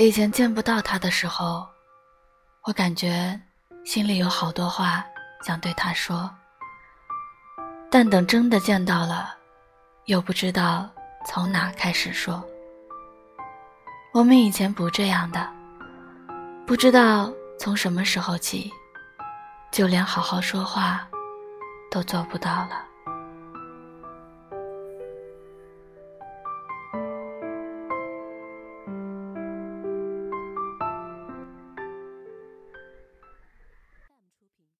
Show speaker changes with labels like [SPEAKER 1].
[SPEAKER 1] 以前见不到他的时候我感觉心里有好多话想对他说。但等真的见到了又不知道从哪开始说。我们以前不这样的不知道从什么时候起就连好好说话都做不到了。